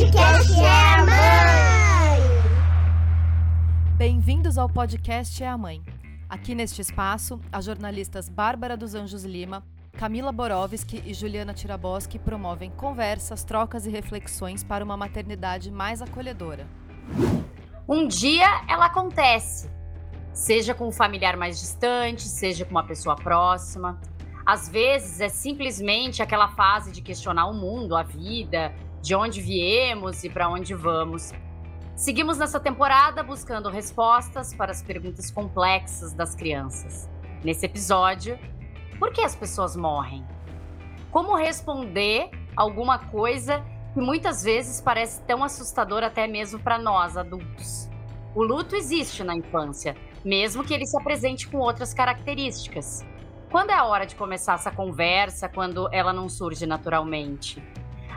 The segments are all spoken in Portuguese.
podcast é a mãe! Bem-vindos ao podcast É a Mãe. Aqui neste espaço, as jornalistas Bárbara dos Anjos Lima, Camila Borowski e Juliana Tiraboski promovem conversas, trocas e reflexões para uma maternidade mais acolhedora. Um dia ela acontece, seja com um familiar mais distante, seja com uma pessoa próxima. Às vezes é simplesmente aquela fase de questionar o mundo, a vida, de onde viemos e para onde vamos. Seguimos nessa temporada buscando respostas para as perguntas complexas das crianças. Nesse episódio, por que as pessoas morrem? Como responder alguma coisa que muitas vezes parece tão assustador até mesmo para nós adultos? O luto existe na infância, mesmo que ele se apresente com outras características. Quando é a hora de começar essa conversa, quando ela não surge naturalmente?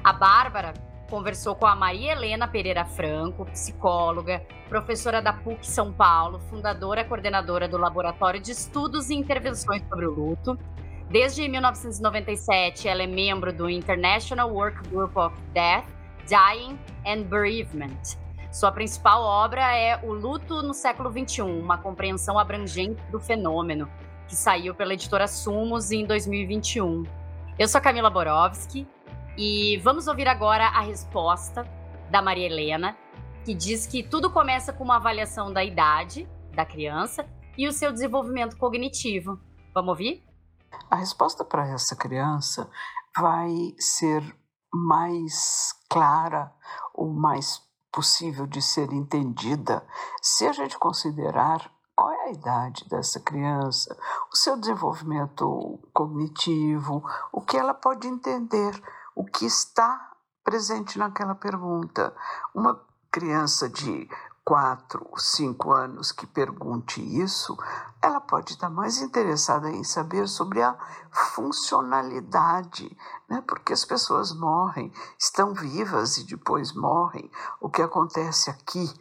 A Bárbara conversou com a Maria Helena Pereira Franco, psicóloga, professora da PUC São Paulo, fundadora e coordenadora do Laboratório de Estudos e Intervenções sobre o Luto. Desde 1997, ela é membro do International Work Group of Death, Dying and Bereavement. Sua principal obra é O Luto no Século XXI, uma compreensão abrangente do fenômeno, que saiu pela editora Sumos em 2021. Eu sou a Camila Borowski e vamos ouvir agora a resposta da Maria Helena, que diz que tudo começa com uma avaliação da idade da criança e o seu desenvolvimento cognitivo. Vamos ouvir? A resposta para essa criança vai ser mais clara ou mais possível de ser entendida se a gente considerar qual é a idade dessa criança, o seu desenvolvimento cognitivo, o que ela pode entender, o que está presente naquela pergunta. Uma criança de quatro, cinco anos que pergunte isso, ela pode estar mais interessada em saber sobre a funcionalidade, né? porque as pessoas morrem, estão vivas e depois morrem. O que acontece aqui,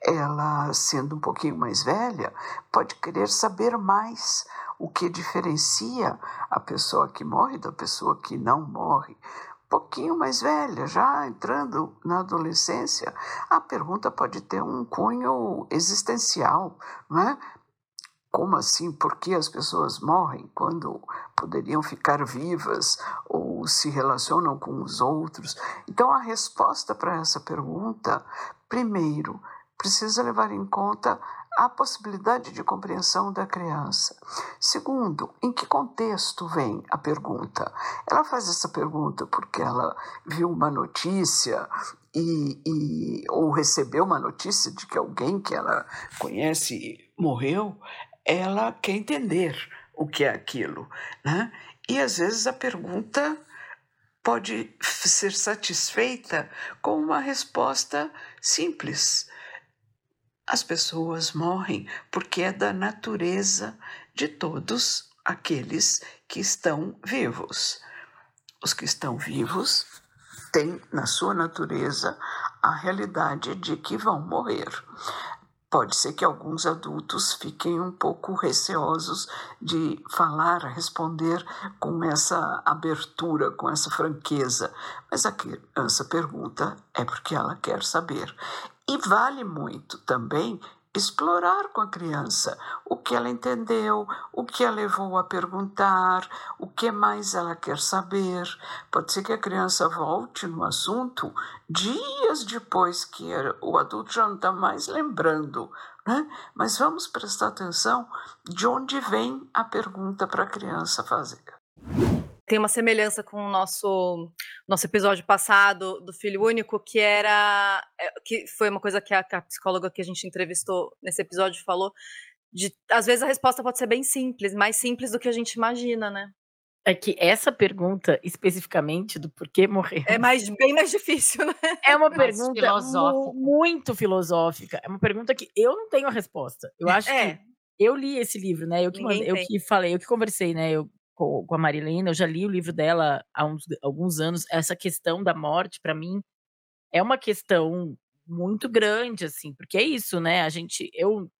ela sendo um pouquinho mais velha, pode querer saber mais o que diferencia a pessoa que morre da pessoa que não morre pouquinho mais velha, já entrando na adolescência, a pergunta pode ter um cunho existencial, não é? Como assim? Por que as pessoas morrem quando poderiam ficar vivas ou se relacionam com os outros? Então, a resposta para essa pergunta, primeiro, precisa levar em conta a possibilidade de compreensão da criança. Segundo, em que contexto vem a pergunta? Ela faz essa pergunta porque ela viu uma notícia e, e, ou recebeu uma notícia de que alguém que ela conhece morreu, ela quer entender o que é aquilo. Né? E às vezes a pergunta pode ser satisfeita com uma resposta simples as pessoas morrem porque é da natureza de todos aqueles que estão vivos. Os que estão vivos têm na sua natureza a realidade de que vão morrer. Pode ser que alguns adultos fiquem um pouco receosos de falar, responder com essa abertura, com essa franqueza, mas a criança pergunta é porque ela quer saber. E vale muito também explorar com a criança o que ela entendeu, o que a levou a perguntar, o que mais ela quer saber. Pode ser que a criança volte no assunto dias depois que o adulto já não está mais lembrando. Né? Mas vamos prestar atenção de onde vem a pergunta para a criança fazer tem uma semelhança com o nosso nosso episódio passado do filho único, que era é, que foi uma coisa que a, que a psicóloga que a gente entrevistou nesse episódio falou, de às vezes a resposta pode ser bem simples, mais simples do que a gente imagina, né? É que essa pergunta, especificamente, do porquê morrer. É mais, bem mais difícil, né? É uma pergunta filosófica. muito filosófica. É uma pergunta que eu não tenho a resposta. Eu acho é. que eu li esse livro, né? Eu que, mandei, eu que falei, eu que conversei, né? Eu com, com a Marilena, eu já li o livro dela há uns, alguns anos. Essa questão da morte, para mim, é uma questão muito grande, assim, porque é isso, né? A gente, eu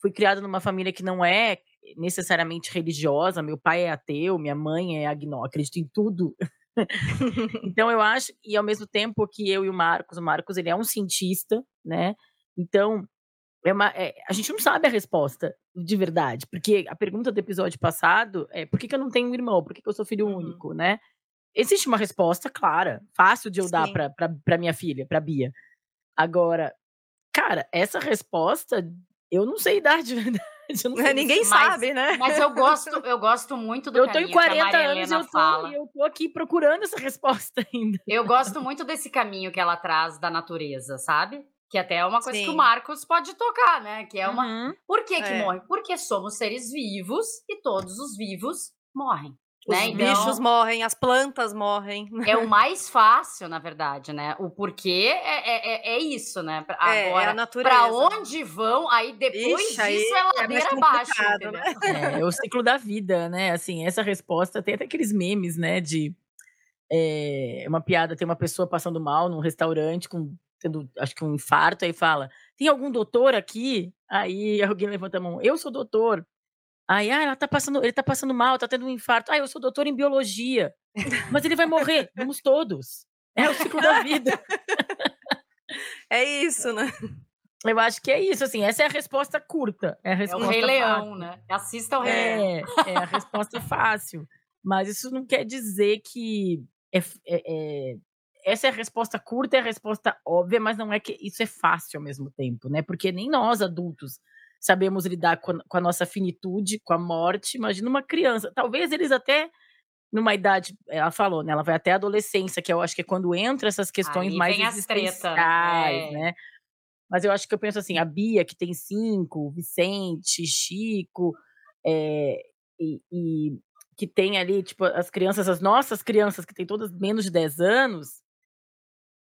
fui criada numa família que não é necessariamente religiosa. Meu pai é ateu, minha mãe é agnóstica, acredito em tudo então eu acho, e ao mesmo tempo que eu e o Marcos, o Marcos ele é um cientista, né? Então é uma, é, a gente não sabe a resposta de verdade, porque a pergunta do episódio passado é por que, que eu não tenho um irmão, por que, que eu sou filho uhum. único, né? Existe uma resposta clara, fácil de eu Sim. dar para minha filha, para Bia. Agora, cara, essa resposta eu não sei dar de verdade. Ninguém sabe, né? Mas eu gosto, eu gosto muito do Eu tô em 40 anos e eu tô, eu tô aqui procurando essa resposta ainda. Eu gosto muito desse caminho que ela traz da natureza, sabe? Que até é uma coisa Sim. que o Marcos pode tocar, né? Que é uma. Uhum. Por que, que é. morre? Porque somos seres vivos e todos os vivos morrem. Os né? então, bichos morrem, as plantas morrem. É o mais fácil, na verdade, né? O porquê é, é, é isso, né? É, Agora, é a natureza. Pra onde vão, aí depois Ixi, disso é ladeira é abaixo, né? É, o ciclo da vida, né? Assim, essa resposta tem até aqueles memes, né? De é, uma piada, tem uma pessoa passando mal num restaurante com tendo, acho que um infarto, aí fala: tem algum doutor aqui? Aí alguém levanta a mão, eu sou doutor. Aí, ah, ela tá passando, ele tá passando mal, tá tendo um infarto. Ah, eu sou doutor em biologia. Mas ele vai morrer. Vamos todos. É o ciclo da vida. É isso, né? Eu acho que é isso, assim, essa é a resposta curta. É, a resposta é o Rei Leão, né? Assista ao Rei é, Leão. É a resposta fácil. Mas isso não quer dizer que é, é, é, essa é a resposta curta, é a resposta óbvia, mas não é que isso é fácil ao mesmo tempo, né? Porque nem nós adultos sabemos lidar com a, com a nossa finitude, com a morte. Imagina uma criança. Talvez eles até numa idade, ela falou, né? Ela vai até a adolescência, que eu acho que é quando entra essas questões Aí mais existenciais, é. né? Mas eu acho que eu penso assim, a Bia, que tem cinco, o Vicente, Chico, é, e, e, que tem ali, tipo, as crianças, as nossas crianças, que têm todas menos de 10 anos,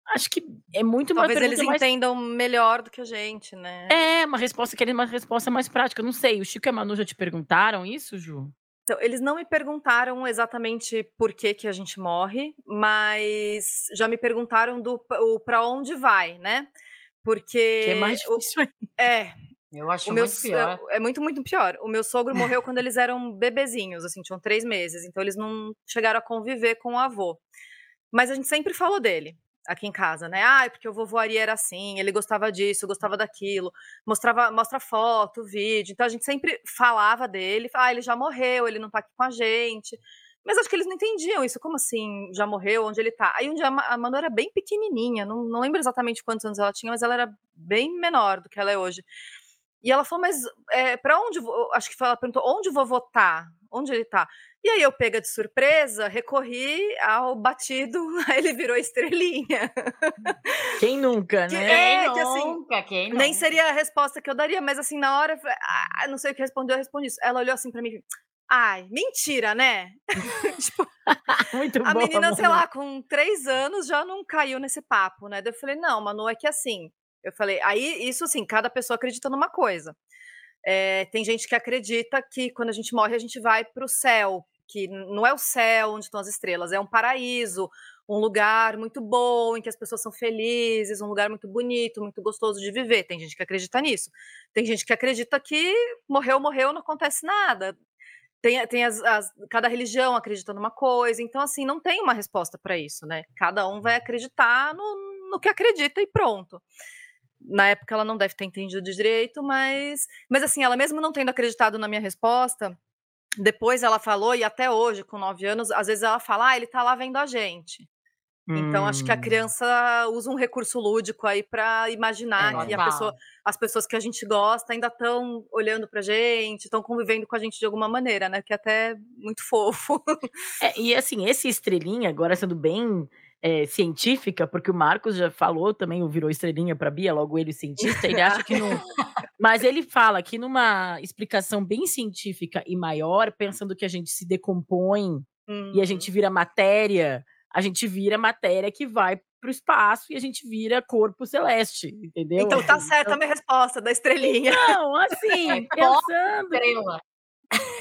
Acho que é muito Talvez eles mais... entendam melhor do que a gente, né? É, uma resposta que uma resposta mais prática. Eu não sei, o Chico e a Manu já te perguntaram isso, Ju? Então, eles não me perguntaram exatamente por que, que a gente morre, mas já me perguntaram do para onde vai, né? Porque. Que é mais difícil. O, é. Eu acho o meu, muito pior. É, é muito, muito pior. O meu sogro morreu quando eles eram bebezinhos, assim, tinham três meses. Então eles não chegaram a conviver com o avô. Mas a gente sempre falou dele aqui em casa, né? Ah, porque o vovô Ari era assim, ele gostava disso, gostava daquilo, mostrava, mostra foto, vídeo. Então a gente sempre falava dele, ah, ele já morreu, ele não tá aqui com a gente. Mas acho que eles não entendiam isso, como assim, já morreu, onde ele tá? Aí um dia a Manu era bem pequenininha, não, não lembro exatamente quantos anos ela tinha, mas ela era bem menor do que ela é hoje. E ela falou, mas é, para onde, acho que ela perguntou, onde o vovô tá? Onde ele tá? E aí eu pega de surpresa, recorri ao batido, aí ele virou estrelinha. Quem nunca, que, né? É, quem que assim, nunca, quem nunca. nem seria a resposta que eu daria, mas assim, na hora, ah, não sei o que respondeu, eu respondi isso. Ela olhou assim para mim, ai, mentira, né? tipo, Muito a menina, sei lá, com três anos já não caiu nesse papo, né? Daí eu falei, não, Manu, é que assim, eu falei, aí isso assim, cada pessoa acredita numa coisa. É, tem gente que acredita que quando a gente morre a gente vai para o céu, que não é o céu onde estão as estrelas, é um paraíso, um lugar muito bom, em que as pessoas são felizes, um lugar muito bonito, muito gostoso de viver. Tem gente que acredita nisso. Tem gente que acredita que morreu, morreu, não acontece nada. Tem, tem as, as, cada religião acredita numa coisa, então assim, não tem uma resposta para isso, né? Cada um vai acreditar no, no que acredita e pronto na época ela não deve ter entendido direito, mas, mas assim, ela mesmo não tendo acreditado na minha resposta, depois ela falou, e até hoje, com nove anos, às vezes ela fala, ah, ele tá lá vendo a gente. Hum. Então, acho que a hum. criança usa um recurso lúdico aí para imaginar é, que pessoa, as pessoas que a gente gosta ainda estão olhando pra gente, estão convivendo com a gente de alguma maneira, né? Que é até muito fofo. É, e assim, esse estrelinha, agora sendo bem é, científica, porque o Marcos já falou também, virou estrelinha para Bia, logo ele cientista, ele acha que não. Mas ele fala que numa explicação bem científica e maior, pensando que a gente se decompõe uhum. e a uhum. gente vira matéria, a gente vira matéria que vai para o espaço e a gente vira corpo celeste, entendeu? Então tá certa então... a minha resposta da estrelinha. Não, assim, é pensando. Estrela.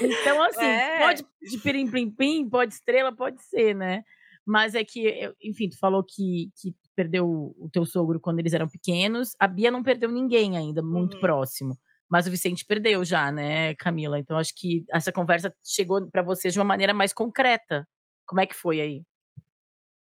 Então, assim, é. pode de pirim-pim-pim, pode estrela, pode ser, né? Mas é que, enfim, tu falou que, que perdeu o teu sogro quando eles eram pequenos. A Bia não perdeu ninguém ainda, muito uhum. próximo. Mas o Vicente perdeu já, né, Camila? Então acho que essa conversa chegou para vocês de uma maneira mais concreta. Como é que foi aí?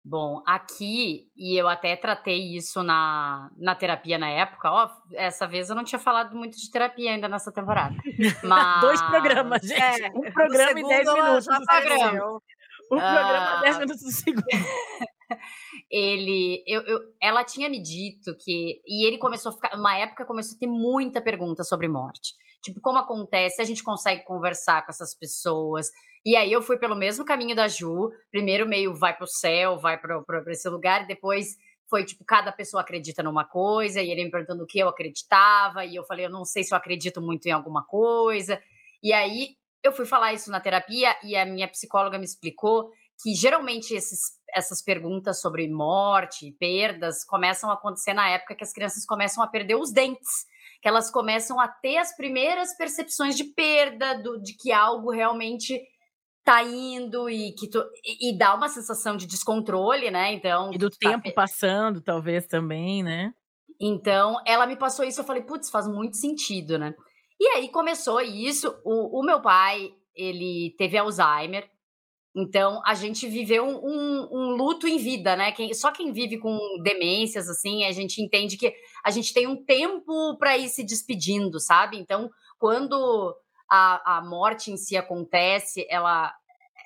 Bom, aqui, e eu até tratei isso na, na terapia na época, ó, essa vez eu não tinha falado muito de terapia ainda nessa temporada. Mas... Dois programas, gente. É, um programa e dez minutos. Um programa. Um programa, dez minutos do segundo. ele, eu, eu, ela tinha me dito que, e ele começou a ficar, uma época começou a ter muita pergunta sobre morte. Tipo, como acontece? A gente consegue conversar com essas pessoas? E aí eu fui pelo mesmo caminho da Ju. Primeiro meio vai pro céu, vai para esse lugar, e depois foi tipo, cada pessoa acredita numa coisa, e ele me perguntando o que eu acreditava, e eu falei, eu não sei se eu acredito muito em alguma coisa. E aí eu fui falar isso na terapia, e a minha psicóloga me explicou que geralmente esses, essas perguntas sobre morte, perdas, começam a acontecer na época que as crianças começam a perder os dentes que elas começam a ter as primeiras percepções de perda, do, de que algo realmente tá indo e que tu, e, e, dá uma sensação de descontrole, né? Então e do tá tempo tá... passando, talvez também, né? Então ela me passou isso, eu falei, putz, faz muito sentido, né? E aí começou isso. O, o meu pai ele teve Alzheimer, então, a gente viveu um, um, luto em vida, né? Quem, só quem vive com demências, assim, a gente entende que a gente tem um tempo para ir se despedindo, sabe? Então, quando a, a morte em si acontece, ela,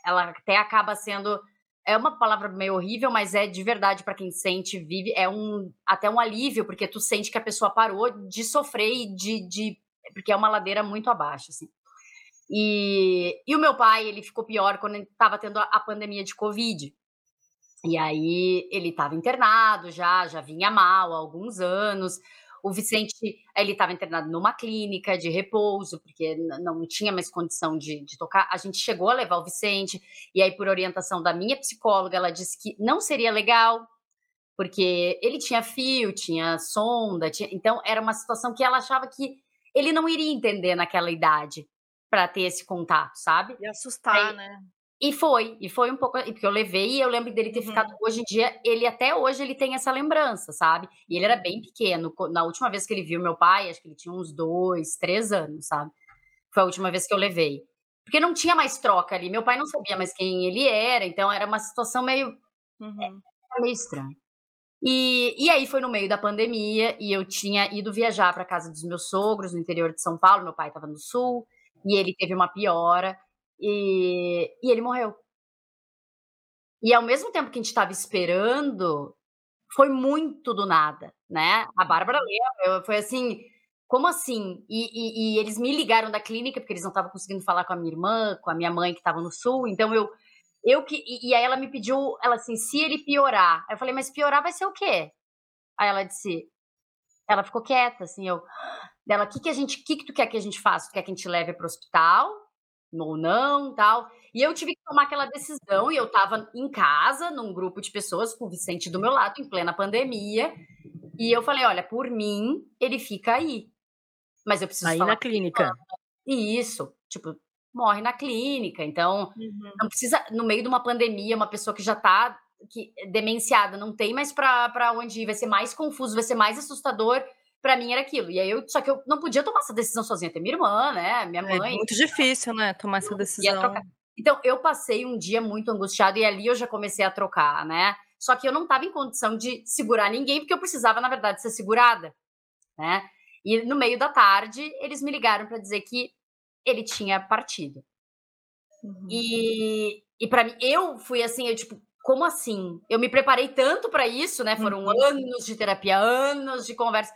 ela até acaba sendo. É uma palavra meio horrível, mas é de verdade para quem sente, vive, é um até um alívio, porque tu sente que a pessoa parou de sofrer e de, de porque é uma ladeira muito abaixo, assim. E, e o meu pai, ele ficou pior quando estava tendo a, a pandemia de Covid. E aí ele estava internado já, já vinha mal há alguns anos. O Vicente, ele estava internado numa clínica de repouso, porque não tinha mais condição de, de, tocar. A gente chegou a levar o Vicente, e aí, por orientação da minha psicóloga, ela disse que não seria legal, porque ele tinha fio, tinha sonda, tinha... então era uma situação que ela achava que ele não iria entender naquela idade para ter esse contato, sabe? E assustar, Aí, né? E foi, e foi um pouco, porque eu levei e eu lembro dele ter uhum. ficado, hoje em dia, ele até hoje ele tem essa lembrança, sabe? E ele era bem pequeno, na última vez que ele viu meu pai, acho que ele tinha uns dois, três anos, sabe? Foi a última vez que eu levei. Porque não tinha mais troca ali, meu pai não sabia mais quem ele era, então era uma situação meio, uhum. é, meio estranha. E, e aí foi no meio da pandemia e eu tinha ido viajar para casa dos meus sogros no interior de São Paulo, meu pai estava no sul, e ele teve uma piora e, e ele morreu. E ao mesmo tempo que a gente estava esperando, foi muito do nada, né? A Bárbara lembra, foi assim, como assim? E, e, e, eles me ligaram da clínica, porque eles não estavam conseguindo falar com a minha irmã, com a minha mãe que estava no sul, então eu, eu que, e, e, aí ela me pediu, ela assim, se ele piorar, aí eu falei, mas piorar vai ser o quê? Aí ela disse, ela ficou quieta, assim, eu, dela, o que, que a gente, que, que tu quer que a gente faça? Tu quer que a gente leve para o hospital? Ou não, tal. E eu tive que tomar aquela decisão, e eu estava em casa, num grupo de pessoas, com o Vicente do meu lado, em plena pandemia. E eu falei: olha, por mim, ele fica aí. Mas eu preciso aí na clínica. E isso, tipo, morre na clínica. Então, uhum. não precisa, no meio de uma pandemia, uma pessoa que já está que, demenciada, não tem mais para onde ir, vai ser mais confuso, vai ser mais assustador para mim era aquilo. E aí eu, só que eu não podia tomar essa decisão sozinha, ter minha irmã, né, minha é mãe. É muito difícil, né, tomar essa decisão. Então eu passei um dia muito angustiado e ali eu já comecei a trocar, né? Só que eu não estava em condição de segurar ninguém porque eu precisava, na verdade, ser segurada, né? E no meio da tarde eles me ligaram para dizer que ele tinha partido. Uhum. E, e para mim, eu fui assim, eu tipo, como assim? Eu me preparei tanto para isso, né? Foram uhum. anos de terapia, anos de conversa.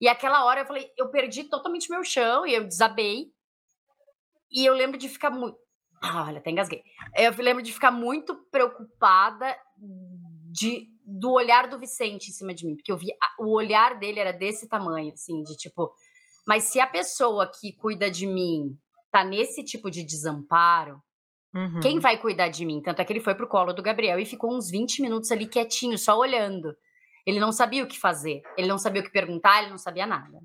E aquela hora eu falei, eu perdi totalmente meu chão e eu desabei. E eu lembro de ficar muito. Ah, olha, até engasguei. Eu lembro de ficar muito preocupada de, do olhar do Vicente em cima de mim, porque eu vi o olhar dele era desse tamanho, assim, de tipo, mas se a pessoa que cuida de mim tá nesse tipo de desamparo, uhum. quem vai cuidar de mim? Tanto é que ele foi pro colo do Gabriel e ficou uns 20 minutos ali quietinho, só olhando. Ele não sabia o que fazer, ele não sabia o que perguntar, ele não sabia nada.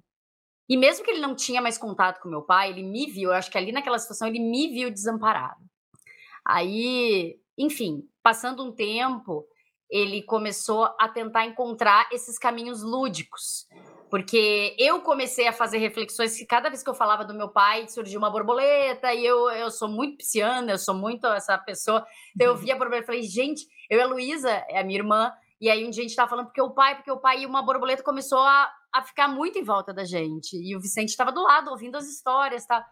E mesmo que ele não tinha mais contato com meu pai, ele me viu, eu acho que ali naquela situação ele me viu desamparado. Aí, enfim, passando um tempo, ele começou a tentar encontrar esses caminhos lúdicos Porque eu comecei a fazer reflexões que cada vez que eu falava do meu pai, surgia uma borboleta, e eu, eu sou muito pisciana, eu sou muito essa pessoa. Então eu uhum. via a borboleta e falei, gente, eu e a Luísa, é a minha irmã, e aí um dia a gente tava falando porque o pai, porque o pai e uma borboleta começou a, a ficar muito em volta da gente. E o Vicente estava do lado, ouvindo as histórias, tá?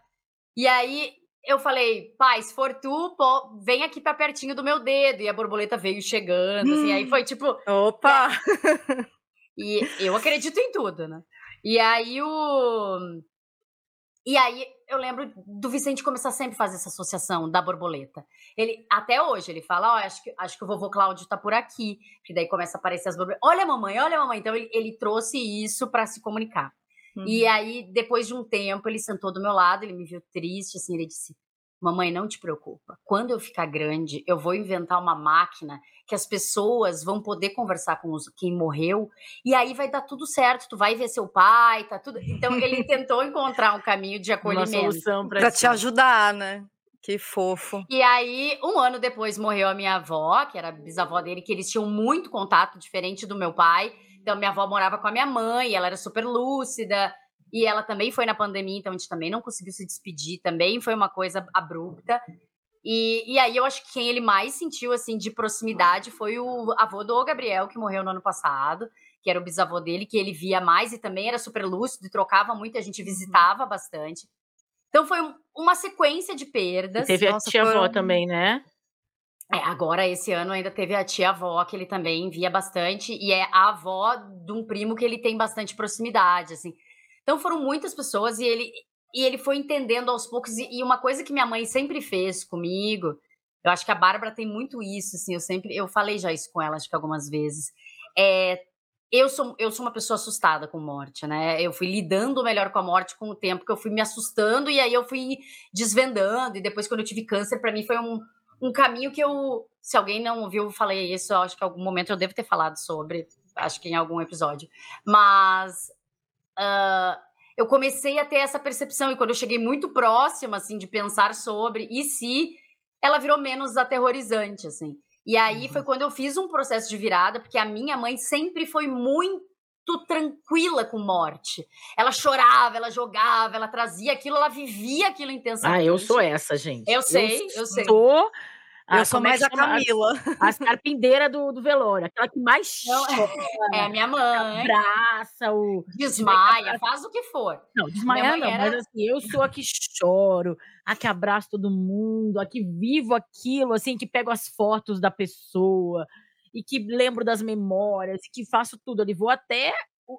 E aí eu falei, pai, se for tu, pô, vem aqui pra pertinho do meu dedo. E a borboleta veio chegando, assim, aí foi tipo. Opa! E eu acredito em tudo, né? E aí o. E aí eu lembro do Vicente começar sempre a fazer essa associação da borboleta. Ele até hoje ele fala, ó, oh, acho que acho que o vovô Cláudio tá por aqui, que daí começa a aparecer as borboletas. Olha mamãe, olha mamãe. Então ele, ele trouxe isso para se comunicar. Uhum. E aí depois de um tempo ele sentou do meu lado, ele me viu triste, assim, ele disse: Mamãe, não te preocupa. Quando eu ficar grande, eu vou inventar uma máquina que as pessoas vão poder conversar com os, quem morreu e aí vai dar tudo certo. Tu vai ver seu pai, tá tudo. Então ele tentou encontrar um caminho de acolhimento. Uma solução para te ajudar, né? Que fofo. E aí, um ano depois, morreu a minha avó, que era bisavó dele, que eles tinham muito contato, diferente do meu pai. Então, minha avó morava com a minha mãe, ela era super lúcida. E ela também foi na pandemia, então a gente também não conseguiu se despedir, também foi uma coisa abrupta. E, e aí eu acho que quem ele mais sentiu, assim, de proximidade foi o avô do Gabriel, que morreu no ano passado, que era o bisavô dele, que ele via mais e também era super lúcido e trocava muito, a gente visitava bastante. Então foi um, uma sequência de perdas. E teve Nossa, a tia-avó foram... também, né? É, agora, esse ano, ainda teve a tia-avó, que ele também via bastante, e é a avó de um primo que ele tem bastante proximidade, assim. Então foram muitas pessoas e ele, e ele foi entendendo aos poucos. E, uma coisa que minha mãe sempre fez comigo, eu acho que a Bárbara tem muito isso, assim, eu sempre, eu falei já isso com ela, acho que algumas vezes. É, eu sou, eu sou uma pessoa assustada com morte, né? Eu fui lidando melhor com a morte com o tempo que eu fui me assustando e aí eu fui desvendando. E depois, quando eu tive câncer, para mim foi um, um caminho que eu. Se alguém não ouviu, eu falei isso, acho que em algum momento eu devo ter falado sobre, acho que em algum episódio. Mas uh, eu comecei a ter essa percepção. E quando eu cheguei muito próxima, assim, de pensar sobre, e se ela virou menos aterrorizante, assim. E aí uhum. foi quando eu fiz um processo de virada, porque a minha mãe sempre foi muito tranquila com morte. Ela chorava, ela jogava, ela trazia aquilo, ela vivia aquilo intensamente. Ah, eu sou essa, gente. Eu sei, eu, eu sei. Sou eu ah, sou é mais a Camila. As, carpindeiras do, do velório, aquela que mais Não, chora. É a minha mãe. Abraça, o... Desmaia, faz o que for. Não, desmaia não, era... mas assim, eu sou a que choro, a que abraço todo mundo, a que vivo aquilo, assim, que pego as fotos da pessoa e que lembro das memórias, que faço tudo ali. Vou até,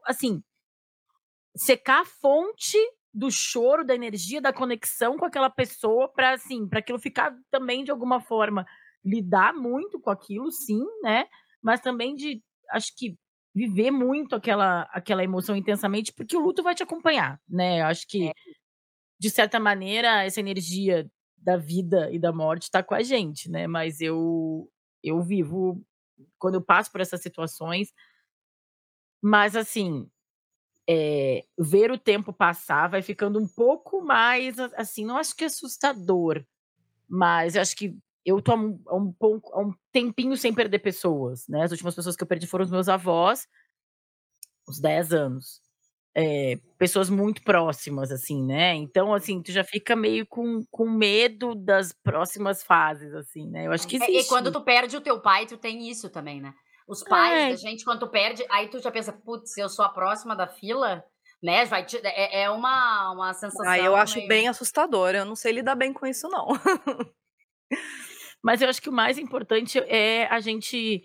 assim, secar a fonte do choro, da energia, da conexão com aquela pessoa para assim, para aquilo ficar também de alguma forma lidar muito com aquilo, sim, né? Mas também de acho que viver muito aquela aquela emoção intensamente, porque o luto vai te acompanhar, né? Acho que é. de certa maneira essa energia da vida e da morte está com a gente, né? Mas eu eu vivo quando eu passo por essas situações, mas assim, é, ver o tempo passar vai ficando um pouco mais, assim, não acho que assustador, mas acho que eu tô há um, um, um, tempinho sem perder pessoas, né? As últimas pessoas que eu perdi foram os meus avós, uns 10 anos. É, pessoas muito próximas, assim, né? Então, assim, tu já fica meio com, com medo das próximas fases, assim, né? Eu acho que existe. É, e quando tu perde o teu pai, tu tem isso também, né? Os pais é. da gente, quando tu perde, aí tu já pensa, putz, eu sou a próxima da fila, né? Vai te, é, é uma, uma sensação. Ah, eu acho meio... bem assustador. Eu não sei lidar bem com isso, não. Mas eu acho que o mais importante é a gente.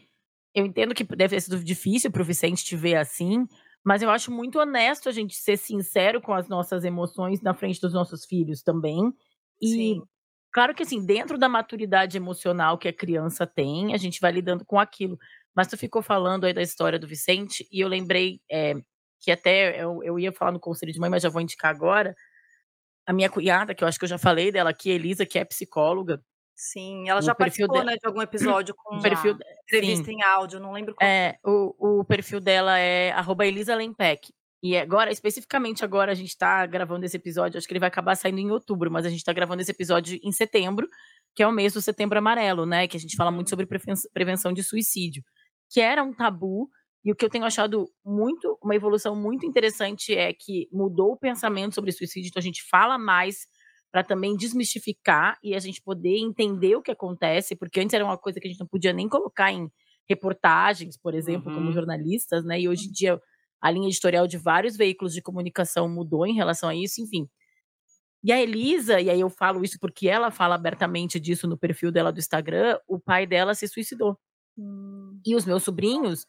Eu entendo que deve ter sido difícil para o Vicente te ver assim, mas eu acho muito honesto a gente ser sincero com as nossas emoções na frente dos nossos filhos também. E Sim. claro que assim, dentro da maturidade emocional que a criança tem, a gente vai lidando com aquilo. Mas tu ficou falando aí da história do Vicente, e eu lembrei é, que até eu, eu ia falar no conselho de mãe, mas já vou indicar agora. A minha cunhada, que eu acho que eu já falei dela aqui, Elisa, que é psicóloga. Sim, ela já participou né, de algum episódio com perfil, entrevista sim. em áudio, não lembro qual. É, o, o perfil dela é Elisa Lempec. E agora, especificamente agora, a gente está gravando esse episódio, acho que ele vai acabar saindo em outubro, mas a gente está gravando esse episódio em setembro, que é o mês do setembro amarelo, né? Que a gente fala muito sobre prevenção de suicídio que era um tabu E o que eu tenho achado muito, uma evolução muito interessante é que mudou o pensamento sobre suicídio, então a gente fala mais para também desmistificar e a gente poder entender o que acontece, porque antes era uma coisa que a gente não podia nem colocar em reportagens, por exemplo, uhum. como jornalistas, né? E hoje em dia a linha editorial de vários veículos de comunicação mudou em relação a isso, enfim. E a Elisa, e aí eu falo isso porque ela fala abertamente disso no perfil dela do Instagram, o pai dela se suicidou. Hum. E os meus sobrinhos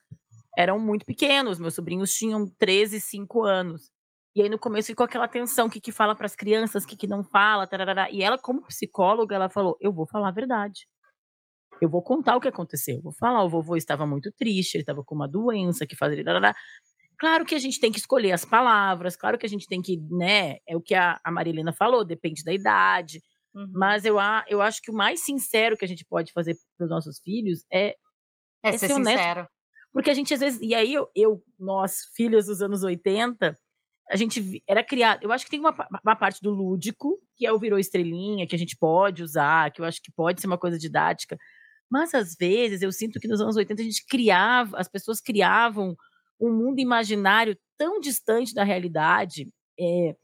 eram muito pequenos, meus sobrinhos tinham 13, 5 anos. E aí no começo ficou aquela tensão, o que que fala para as crianças, o que que não fala, tarará. E ela como psicóloga, ela falou: "Eu vou falar a verdade. Eu vou contar o que aconteceu. Eu vou falar, o vovô estava muito triste, ele estava com uma doença que fazia tarará. Claro que a gente tem que escolher as palavras, claro que a gente tem que, né, é o que a, a Marilena falou, depende da idade. Uhum. Mas eu, eu acho que o mais sincero que a gente pode fazer para os nossos filhos é, é, é ser, ser honesto. sincero. Porque a gente às vezes. E aí, eu, eu, nós, filhos dos anos 80, a gente era criado. Eu acho que tem uma, uma parte do lúdico, que é o virou estrelinha, que a gente pode usar, que eu acho que pode ser uma coisa didática. Mas às vezes eu sinto que nos anos 80 a gente criava, as pessoas criavam um mundo imaginário tão distante da realidade. É...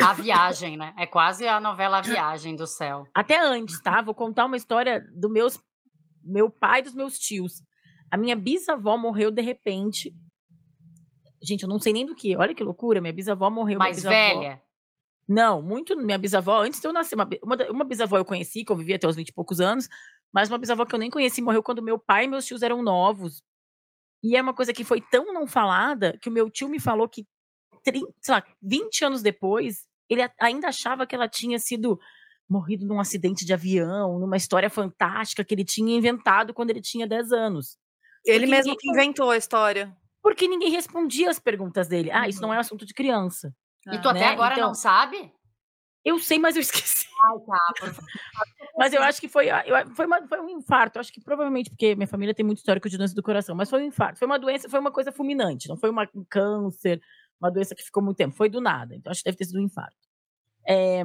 A viagem, né? É quase a novela A Viagem do Céu. Até antes, tá? Vou contar uma história do meus, meu pai dos meus tios. A minha bisavó morreu de repente. Gente, eu não sei nem do que. Olha que loucura. Minha bisavó morreu. Mais bisavó... velha? Não, muito. Minha bisavó, antes de eu nascer, uma, uma, bisavó eu conheci, que eu vivia até os 20 e poucos anos, mas uma bisavó que eu nem conheci morreu quando meu pai e meus tios eram novos. E é uma coisa que foi tão não falada que o meu tio me falou que, 30, sei lá, 20 anos depois, ele ainda achava que ela tinha sido morrido num acidente de avião, numa história fantástica que ele tinha inventado quando ele tinha 10 anos. Ele mesmo que inventou a história. Porque ninguém respondia as perguntas dele. Ah, isso não uhum. é assunto de criança. E tu né? até agora então, não sabe? Eu sei, mas eu esqueci. Ai, tá. mas eu acho que foi, eu, foi, uma, foi um infarto. Eu acho que provavelmente porque minha família tem muito histórico de doença do coração, mas foi um infarto. Foi uma doença, foi uma coisa fulminante. Não foi uma, um câncer, uma doença que ficou muito tempo. Foi do nada. Então acho que deve ter sido um infarto. É,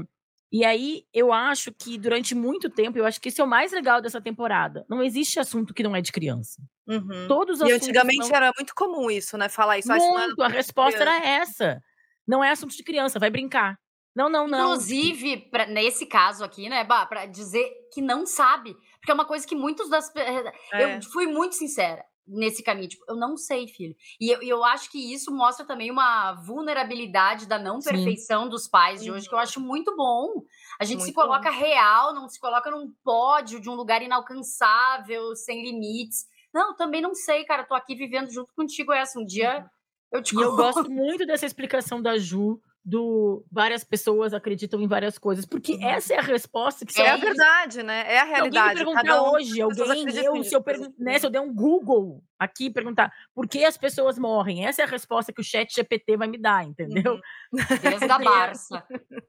e aí, eu acho que durante muito tempo, eu acho que isso é o mais legal dessa temporada. Não existe assunto que não é de criança. Uhum. Todos os E antigamente era muito comum isso, né? Falar isso. Muito, a resposta criança. era essa. Não é assunto de criança, vai brincar. Não, não, não. Inclusive, pra, nesse caso aqui, né, Bah, pra dizer que não sabe. Porque é uma coisa que muitos das. É. Eu fui muito sincera nesse caminho. Tipo, eu não sei, filho. E eu, eu acho que isso mostra também uma vulnerabilidade da não perfeição Sim. dos pais de hoje, que eu acho muito bom. A gente muito se coloca bom. real, não se coloca num pódio de um lugar inalcançável, sem limites. Não, também não sei, cara. Tô aqui vivendo junto contigo essa. Um dia eu te E eu gosto muito dessa explicação da Ju do várias pessoas acreditam em várias coisas, porque uhum. essa é a resposta que é a verdade, né? É a realidade. Se alguém perguntar um, hoje, alguém eu, se eu né, se eu der um Google aqui perguntar por que as pessoas morrem, essa é a resposta que o Chat GPT vai me dar, entendeu? Uhum. Desde a Barça.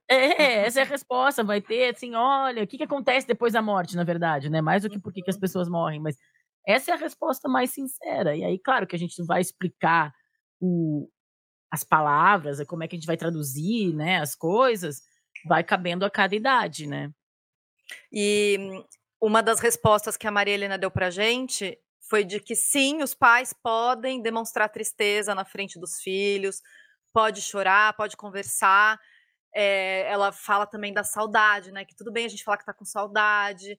É, essa é a resposta, vai ter assim, olha, o que, que acontece depois da morte, na verdade, né? Mais do que por que as uhum. pessoas morrem, mas essa é a resposta mais sincera. E aí, claro que a gente não vai explicar o, as palavras, como é que a gente vai traduzir, né, as coisas, vai cabendo a cada idade, né? E uma das respostas que a Maria Helena deu pra gente foi de que sim, os pais podem demonstrar tristeza na frente dos filhos, pode chorar, pode conversar. É, ela fala também da saudade, né? Que tudo bem a gente falar que tá com saudade,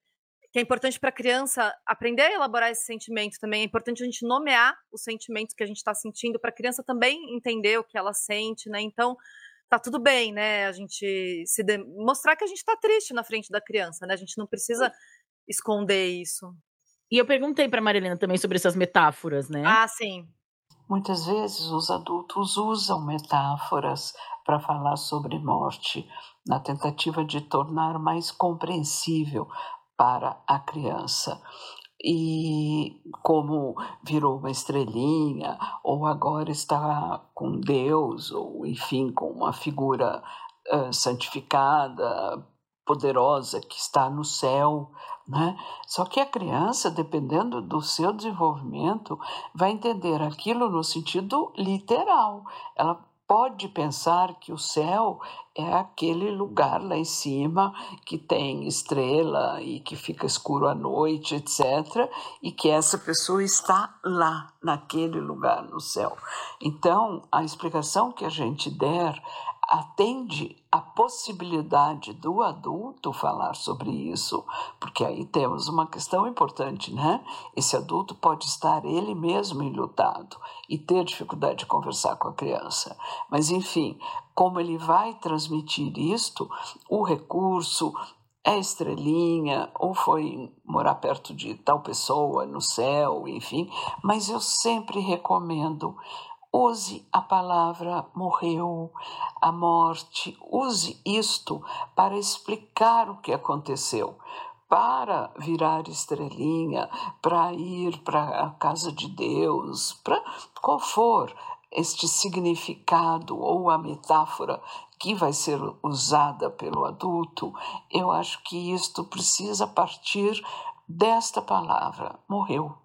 que é importante para a criança aprender a elaborar esse sentimento também. É importante a gente nomear os sentimentos que a gente está sentindo para a criança também entender o que ela sente, né? Então, tá tudo bem, né? A gente se de... mostrar que a gente está triste na frente da criança, né? A gente não precisa esconder isso. E eu perguntei para Marilena também sobre essas metáforas, né? Ah, sim. Muitas vezes os adultos usam metáforas para falar sobre morte, na tentativa de tornar mais compreensível para a criança. E como virou uma estrelinha, ou agora está com Deus, ou enfim, com uma figura uh, santificada, poderosa que está no céu, né? Só que a criança, dependendo do seu desenvolvimento, vai entender aquilo no sentido literal. Ela pode pensar que o céu é aquele lugar lá em cima que tem estrela e que fica escuro à noite, etc., e que essa pessoa está lá, naquele lugar no céu. Então, a explicação que a gente der atende a possibilidade do adulto falar sobre isso, porque aí temos uma questão importante, né? Esse adulto pode estar ele mesmo enlutado e ter dificuldade de conversar com a criança. Mas, enfim, como ele vai transmitir isto, o recurso é estrelinha ou foi morar perto de tal pessoa no céu, enfim, mas eu sempre recomendo Use a palavra morreu, a morte, use isto para explicar o que aconteceu, para virar estrelinha, para ir para a casa de Deus, para qual for este significado ou a metáfora que vai ser usada pelo adulto, eu acho que isto precisa partir desta palavra, morreu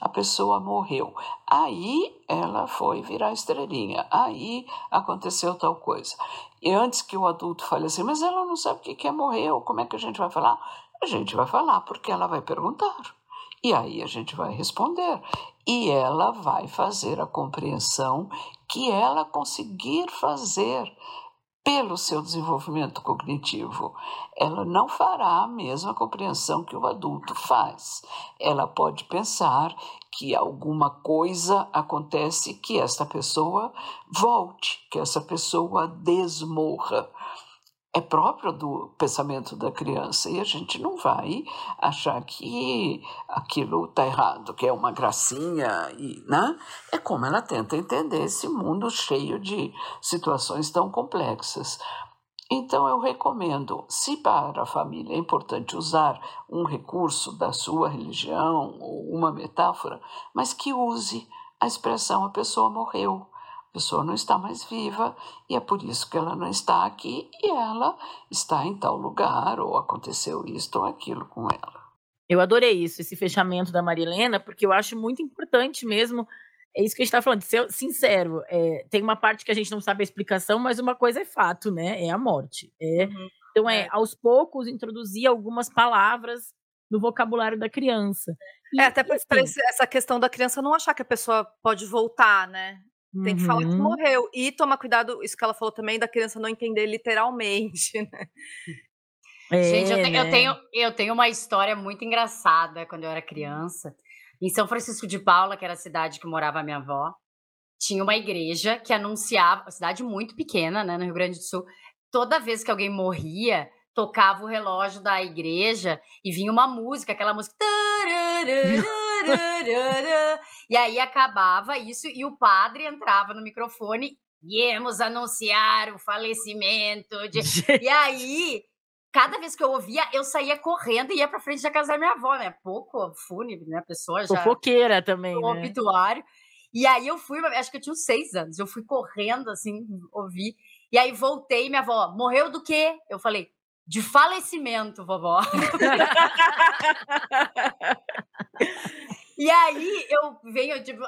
a pessoa morreu. Aí ela foi virar estrelinha. Aí aconteceu tal coisa. E antes que o adulto fale assim, mas ela não sabe o que é morreu, como é que a gente vai falar? A gente vai falar, porque ela vai perguntar. E aí a gente vai responder. E ela vai fazer a compreensão que ela conseguir fazer pelo seu desenvolvimento cognitivo. Ela não fará a mesma compreensão que o adulto faz. Ela pode pensar que alguma coisa acontece que esta pessoa volte, que essa pessoa desmorra é próprio do pensamento da criança e a gente não vai achar que aquilo está errado, que é uma gracinha, e, né? É como ela tenta entender esse mundo cheio de situações tão complexas. Então eu recomendo, se para a família é importante usar um recurso da sua religião ou uma metáfora, mas que use a expressão a pessoa morreu a pessoa não está mais viva e é por isso que ela não está aqui e ela está em tal lugar ou aconteceu isto ou aquilo com ela. Eu adorei isso, esse fechamento da Marilena, porque eu acho muito importante mesmo. É isso que a gente está falando, de ser sincero. É, tem uma parte que a gente não sabe a explicação, mas uma coisa é fato, né? É a morte. É, uhum. Então, é, é, aos poucos, introduzir algumas palavras no vocabulário da criança. E, é, até para assim, essa questão da criança não achar que a pessoa pode voltar, né? Tem que falar que uhum. morreu. E tomar cuidado, isso que ela falou também, da criança não entender literalmente, né? É, Gente, eu, te, né? eu, tenho, eu tenho uma história muito engraçada quando eu era criança. Em São Francisco de Paula, que era a cidade que morava a minha avó, tinha uma igreja que anunciava, uma cidade muito pequena, né, no Rio Grande do Sul. Toda vez que alguém morria, tocava o relógio da igreja e vinha uma música, aquela música. E aí acabava isso e o padre entrava no microfone. Viemos anunciar o falecimento de. e aí, cada vez que eu ouvia, eu saía correndo e ia pra frente da casa da minha avó, né? Pouco fúnebre, né? Pessoa já. Fofoqueira também. O né? obituário. E aí eu fui, acho que eu tinha uns seis anos, eu fui correndo, assim, ouvir. E aí voltei, minha avó, morreu do quê? Eu falei, de falecimento, vovó. e aí eu venho, tipo,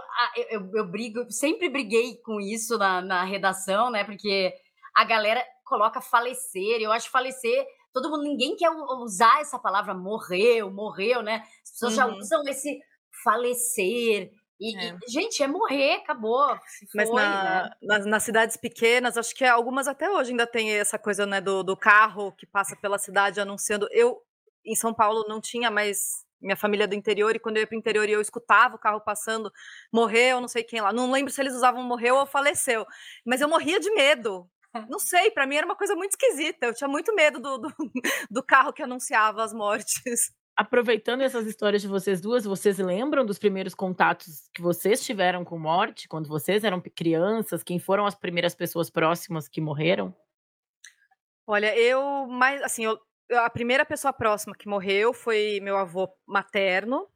eu, eu, brigo, sempre briguei com isso na, na redação, né? Porque a galera coloca falecer, eu acho falecer todo mundo, ninguém quer usar essa palavra morreu, morreu, né? As pessoas uhum. já usam esse falecer. E, é. e, gente, é morrer, acabou. Mas foi, na, né? nas, nas, cidades pequenas, acho que algumas até hoje ainda tem essa coisa né, do, do carro que passa pela cidade anunciando. Eu, em São Paulo, não tinha mais minha família do interior, e quando eu ia para o interior e eu escutava o carro passando, morreu, não sei quem lá. Não lembro se eles usavam morreu ou faleceu. Mas eu morria de medo. Não sei, para mim era uma coisa muito esquisita. Eu tinha muito medo do, do, do carro que anunciava as mortes aproveitando essas histórias de vocês duas, vocês lembram dos primeiros contatos que vocês tiveram com morte, quando vocês eram crianças? Quem foram as primeiras pessoas próximas que morreram? Olha, eu mais assim, eu, a primeira pessoa próxima que morreu foi meu avô materno,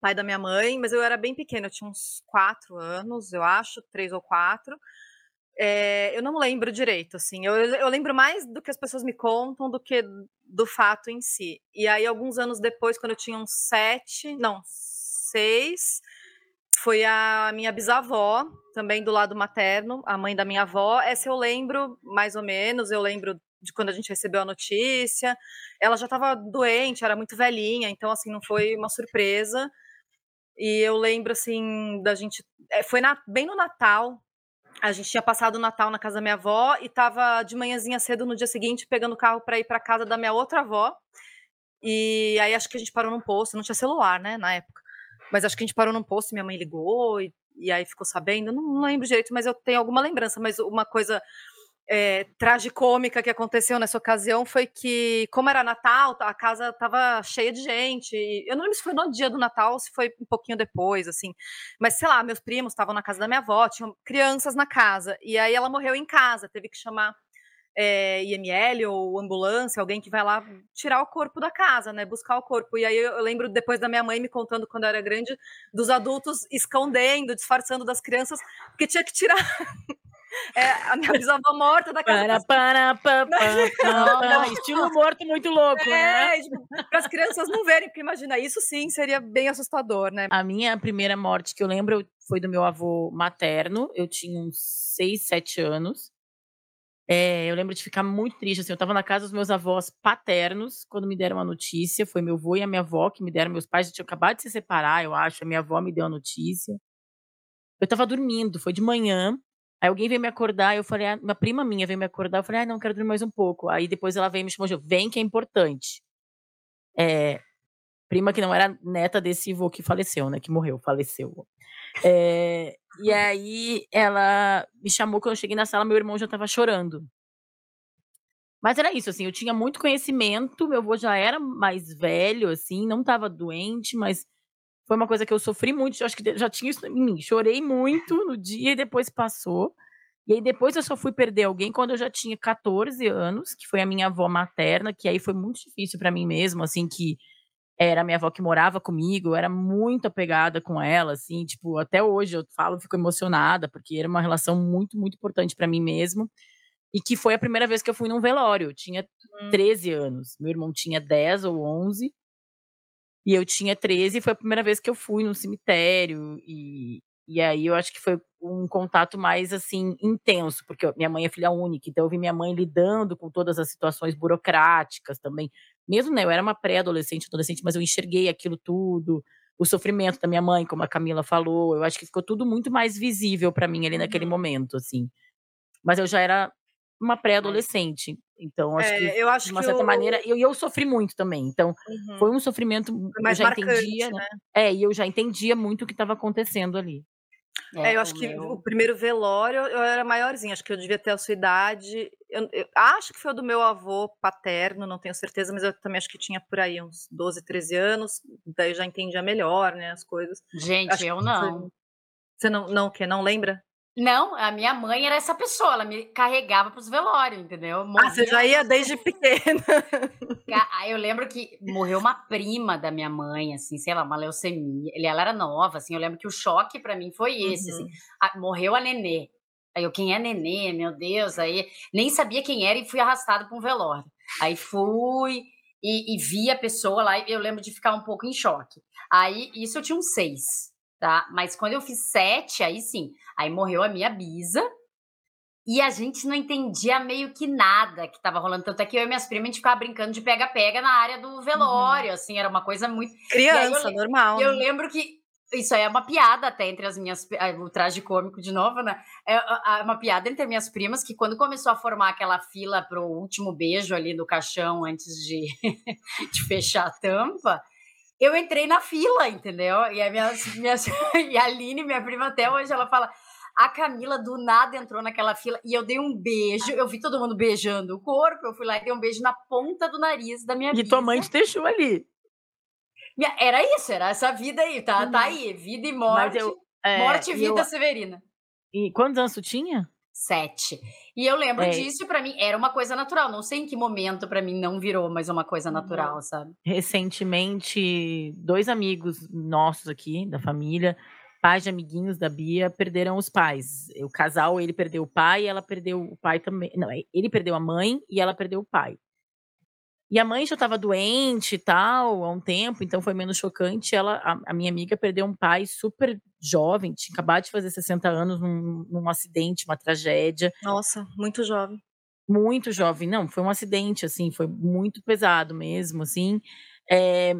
pai da minha mãe, mas eu era bem pequena, eu tinha uns quatro anos, eu acho, três ou quatro. É, eu não lembro direito, assim. Eu, eu lembro mais do que as pessoas me contam do que do fato em si. E aí, alguns anos depois, quando eu tinha uns sete, não, seis, foi a minha bisavó também do lado materno, a mãe da minha avó. Essa eu lembro, mais ou menos, eu lembro de quando a gente recebeu a notícia. Ela já estava doente, era muito velhinha, então, assim, não foi uma surpresa. E eu lembro, assim, da gente. É, foi na, bem no Natal. A gente tinha passado o Natal na casa da minha avó e estava de manhãzinha cedo no dia seguinte pegando o carro para ir para casa da minha outra avó. E aí acho que a gente parou num posto, não tinha celular, né, na época. Mas acho que a gente parou num posto, minha mãe ligou e, e aí ficou sabendo. Não, não lembro direito, mas eu tenho alguma lembrança. Mas uma coisa é, tragicômica que aconteceu nessa ocasião foi que, como era Natal, a casa estava cheia de gente. Eu não lembro se foi no dia do Natal se foi um pouquinho depois, assim. Mas, sei lá, meus primos estavam na casa da minha avó, tinham crianças na casa. E aí ela morreu em casa, teve que chamar é, IML ou ambulância, alguém que vai lá tirar o corpo da casa, né? Buscar o corpo. E aí eu lembro depois da minha mãe me contando quando eu era grande, dos adultos escondendo, disfarçando das crianças, porque tinha que tirar. É, a minha bisavó morta da casa. Para, para, para, Estilo morto muito louco, é, né? Tipo, para as crianças não verem, porque imagina, isso sim seria bem assustador, né? A minha primeira morte que eu lembro foi do meu avô materno. Eu tinha uns 6, 7 anos. É, eu lembro de ficar muito triste. Assim, eu estava na casa dos meus avós paternos quando me deram a notícia. Foi meu avô e a minha avó que me deram. Meus pais já tinham acabado de se separar, eu acho. A minha avó me deu a notícia. Eu estava dormindo, foi de manhã. Aí alguém veio me acordar, eu falei, ah, uma prima minha veio me acordar, eu falei, ah, não, quero dormir mais um pouco. Aí depois ela veio e me chamou, vem que é importante. É, prima que não era neta desse vô que faleceu, né, que morreu, faleceu. É, e aí ela me chamou, quando eu cheguei na sala, meu irmão já estava chorando. Mas era isso, assim, eu tinha muito conhecimento, meu avô já era mais velho, assim, não estava doente, mas foi uma coisa que eu sofri muito, eu acho que já tinha isso em mim. Chorei muito no dia e depois passou. E aí depois eu só fui perder alguém quando eu já tinha 14 anos, que foi a minha avó materna, que aí foi muito difícil para mim mesmo, assim, que era a minha avó que morava comigo, eu era muito apegada com ela, assim, tipo, até hoje eu falo, fico emocionada, porque era uma relação muito, muito importante para mim mesmo. E que foi a primeira vez que eu fui num velório. Eu tinha 13 hum. anos, meu irmão tinha 10 ou 11. E eu tinha 13 e foi a primeira vez que eu fui no cemitério. E, e aí eu acho que foi um contato mais assim intenso, porque minha mãe é filha única, então eu vi minha mãe lidando com todas as situações burocráticas também. Mesmo, né, eu era uma pré-adolescente, adolescente, mas eu enxerguei aquilo tudo, o sofrimento da minha mãe, como a Camila falou, eu acho que ficou tudo muito mais visível para mim ali naquele uhum. momento, assim. Mas eu já era uma pré-adolescente. Então, acho é, que, eu acho de uma certa eu... maneira, eu, eu sofri muito também. Então, uhum. foi um sofrimento. Mais eu já marcante, entendia, né? É, e eu já entendia muito o que estava acontecendo ali. É, é eu acho que meu... o primeiro velório eu era maiorzinha, acho que eu devia ter a sua idade. Eu, eu, acho que foi o do meu avô paterno, não tenho certeza, mas eu também acho que tinha por aí uns 12, 13 anos, daí já entendia melhor, né, as coisas. Gente, acho eu não. Você não, não o quê? Não lembra? Não, a minha mãe era essa pessoa, ela me carregava para os velórios, entendeu? Morreu ah, você já ia desde pequena. Aí eu lembro que morreu uma prima da minha mãe, assim, sei lá, uma leucemia. Ela era nova, assim, eu lembro que o choque para mim foi esse, assim. uhum. assim. morreu a nenê. Aí eu, quem é nenê? Meu Deus, aí nem sabia quem era e fui arrastado para um velório. Aí fui e, e vi a pessoa lá e eu lembro de ficar um pouco em choque. Aí, isso eu tinha uns seis tá? Mas quando eu fiz sete, aí sim. Aí morreu a minha bisa. E a gente não entendia meio que nada que tava rolando. Tanto é que eu e minhas primas, a gente ficava brincando de pega-pega na área do velório, uhum. assim, era uma coisa muito. Criança, eu, normal. Eu né? lembro que. Isso aí é uma piada até entre as minhas. O traje cômico de novo, né? É, é uma piada entre minhas primas que quando começou a formar aquela fila pro último beijo ali no caixão antes de, de fechar a tampa, eu entrei na fila, entendeu? E a, minha, minha, e a Aline, minha prima, até hoje, ela fala. A Camila do nada entrou naquela fila e eu dei um beijo. Eu vi todo mundo beijando o corpo. Eu fui lá e dei um beijo na ponta do nariz da minha vida. E tua mãe te deixou ali. Era isso, era essa vida aí, tá, tá aí. Vida e morte. Eu, é, morte e vida, eu, Severina. E quantos anos tu tinha? Sete. E eu lembro é. disso, para mim era uma coisa natural. Não sei em que momento para mim não virou mais uma coisa natural, uhum. sabe? Recentemente, dois amigos nossos aqui da família, pais de amiguinhos da Bia, perderam os pais. O casal, ele perdeu o pai e ela perdeu o pai também. Não, ele perdeu a mãe e ela perdeu o pai. E a mãe já estava doente e tal, há um tempo, então foi menos chocante. Ela, a, a, minha amiga perdeu um pai super jovem, tinha acabado de fazer 60 anos num, num acidente, uma tragédia. Nossa, muito jovem. Muito jovem, não, foi um acidente, assim, foi muito pesado mesmo, assim. É,